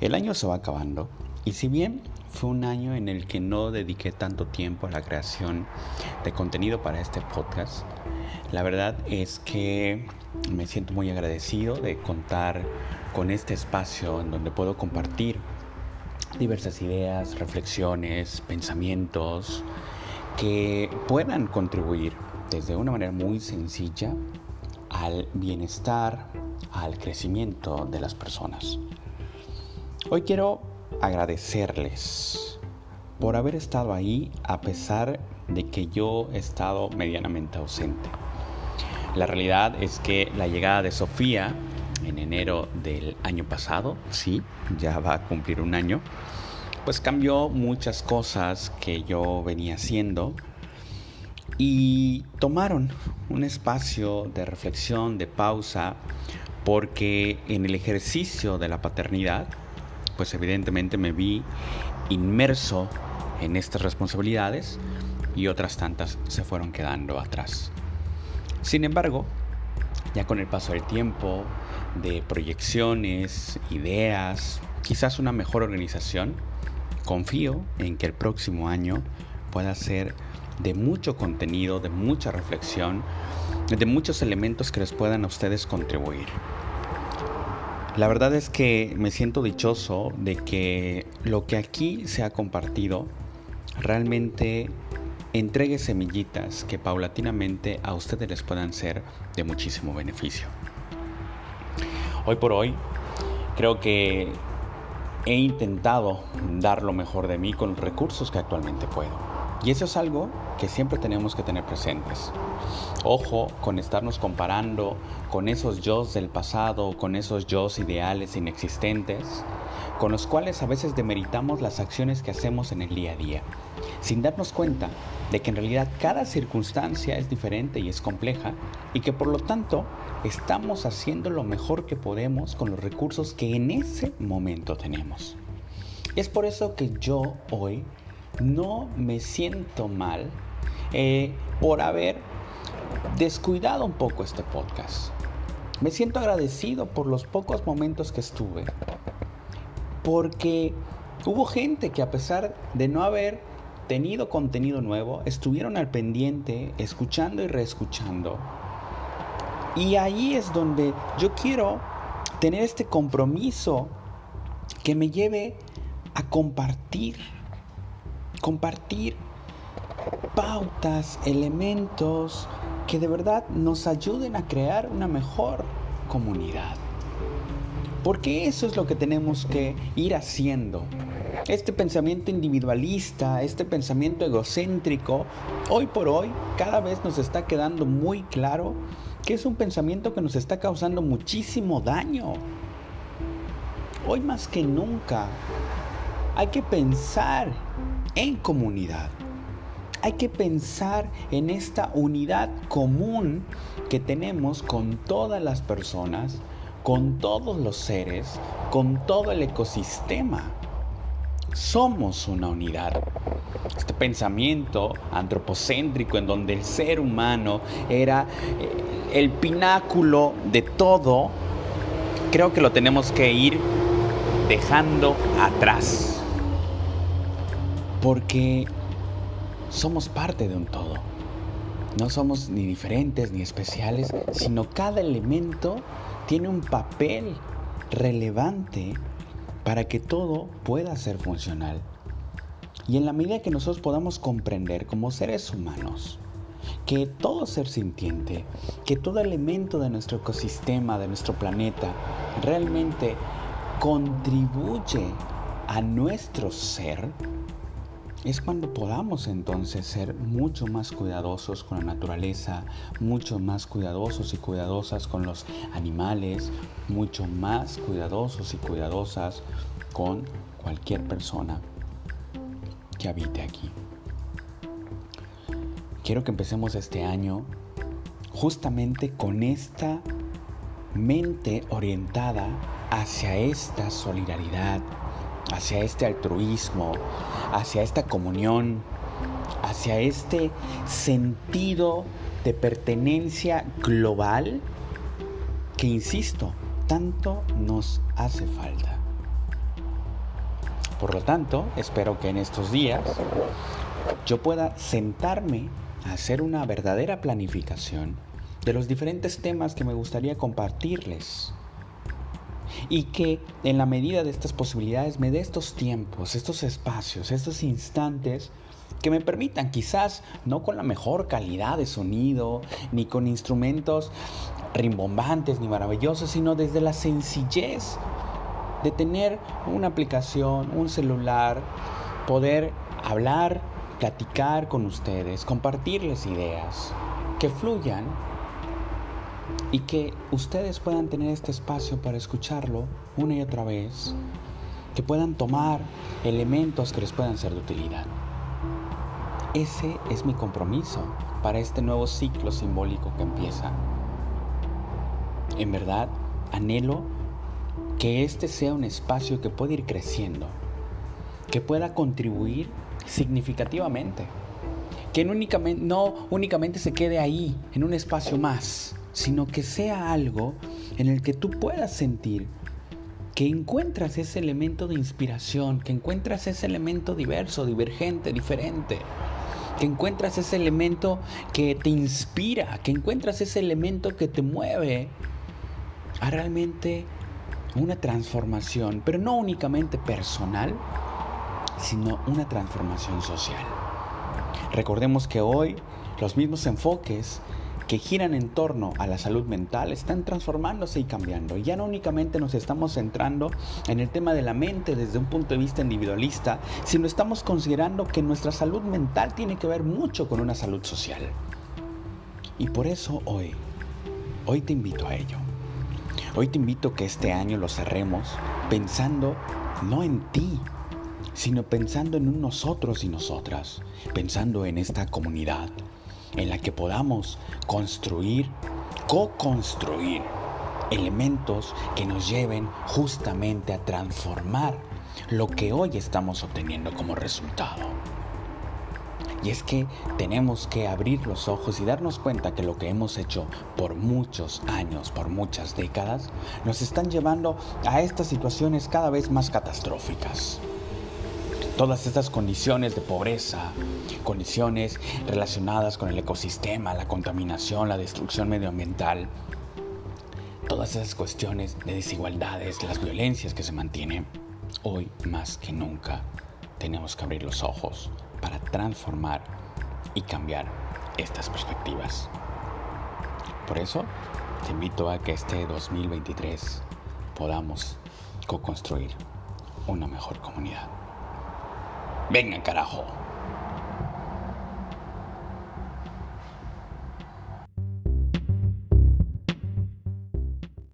El año se va acabando y si bien fue un año en el que no dediqué tanto tiempo a la creación de contenido para este podcast, la verdad es que me siento muy agradecido de contar con este espacio en donde puedo compartir diversas ideas, reflexiones, pensamientos que puedan contribuir desde una manera muy sencilla al bienestar, al crecimiento de las personas. Hoy quiero agradecerles por haber estado ahí a pesar de que yo he estado medianamente ausente. La realidad es que la llegada de Sofía en enero del año pasado, sí, ya va a cumplir un año, pues cambió muchas cosas que yo venía haciendo y tomaron un espacio de reflexión, de pausa, porque en el ejercicio de la paternidad, pues evidentemente me vi inmerso en estas responsabilidades y otras tantas se fueron quedando atrás. Sin embargo, ya con el paso del tiempo, de proyecciones, ideas, quizás una mejor organización, confío en que el próximo año pueda ser de mucho contenido, de mucha reflexión, de muchos elementos que les puedan a ustedes contribuir. La verdad es que me siento dichoso de que lo que aquí se ha compartido realmente entregue semillitas que paulatinamente a ustedes les puedan ser de muchísimo beneficio. Hoy por hoy creo que he intentado dar lo mejor de mí con los recursos que actualmente puedo. Y eso es algo que siempre tenemos que tener presentes. Ojo con estarnos comparando con esos yo del pasado, con esos yo ideales inexistentes, con los cuales a veces demeritamos las acciones que hacemos en el día a día, sin darnos cuenta de que en realidad cada circunstancia es diferente y es compleja y que por lo tanto estamos haciendo lo mejor que podemos con los recursos que en ese momento tenemos. Es por eso que yo hoy no me siento mal eh, por haber descuidado un poco este podcast. Me siento agradecido por los pocos momentos que estuve. Porque hubo gente que a pesar de no haber tenido contenido nuevo, estuvieron al pendiente, escuchando y reescuchando. Y ahí es donde yo quiero tener este compromiso que me lleve a compartir compartir pautas, elementos que de verdad nos ayuden a crear una mejor comunidad. Porque eso es lo que tenemos que ir haciendo. Este pensamiento individualista, este pensamiento egocéntrico, hoy por hoy cada vez nos está quedando muy claro que es un pensamiento que nos está causando muchísimo daño. Hoy más que nunca hay que pensar en comunidad. Hay que pensar en esta unidad común que tenemos con todas las personas, con todos los seres, con todo el ecosistema. Somos una unidad. Este pensamiento antropocéntrico en donde el ser humano era eh, el pináculo de todo, creo que lo tenemos que ir dejando atrás porque somos parte de un todo. No somos ni diferentes ni especiales, sino cada elemento tiene un papel relevante para que todo pueda ser funcional. Y en la medida que nosotros podamos comprender como seres humanos que todo ser sintiente, que todo elemento de nuestro ecosistema, de nuestro planeta, realmente contribuye a nuestro ser, es cuando podamos entonces ser mucho más cuidadosos con la naturaleza, mucho más cuidadosos y cuidadosas con los animales, mucho más cuidadosos y cuidadosas con cualquier persona que habite aquí. Quiero que empecemos este año justamente con esta mente orientada hacia esta solidaridad, hacia este altruismo, hacia esta comunión, hacia este sentido de pertenencia global que, insisto, tanto nos hace falta. Por lo tanto, espero que en estos días yo pueda sentarme a hacer una verdadera planificación de los diferentes temas que me gustaría compartirles. Y que en la medida de estas posibilidades me dé estos tiempos, estos espacios, estos instantes que me permitan, quizás no con la mejor calidad de sonido, ni con instrumentos rimbombantes ni maravillosos, sino desde la sencillez de tener una aplicación, un celular, poder hablar, platicar con ustedes, compartirles ideas, que fluyan y que ustedes puedan tener este espacio para escucharlo una y otra vez, que puedan tomar elementos que les puedan ser de utilidad. Ese es mi compromiso para este nuevo ciclo simbólico que empieza. En verdad, anhelo que este sea un espacio que pueda ir creciendo, que pueda contribuir significativamente, que no únicamente, no únicamente se quede ahí, en un espacio más, sino que sea algo en el que tú puedas sentir que encuentras ese elemento de inspiración, que encuentras ese elemento diverso, divergente, diferente, que encuentras ese elemento que te inspira, que encuentras ese elemento que te mueve a realmente una transformación, pero no únicamente personal, sino una transformación social. Recordemos que hoy los mismos enfoques que giran en torno a la salud mental están transformándose y cambiando. Ya no únicamente nos estamos centrando en el tema de la mente desde un punto de vista individualista, sino estamos considerando que nuestra salud mental tiene que ver mucho con una salud social. Y por eso hoy, hoy te invito a ello. Hoy te invito a que este año lo cerremos pensando no en ti, sino pensando en nosotros y nosotras, pensando en esta comunidad en la que podamos construir, co-construir elementos que nos lleven justamente a transformar lo que hoy estamos obteniendo como resultado. Y es que tenemos que abrir los ojos y darnos cuenta que lo que hemos hecho por muchos años, por muchas décadas, nos están llevando a estas situaciones cada vez más catastróficas. Todas estas condiciones de pobreza, condiciones relacionadas con el ecosistema, la contaminación, la destrucción medioambiental, todas esas cuestiones de desigualdades, las violencias que se mantienen, hoy más que nunca tenemos que abrir los ojos para transformar y cambiar estas perspectivas. Por eso, te invito a que este 2023 podamos co-construir una mejor comunidad. Venga, carajo.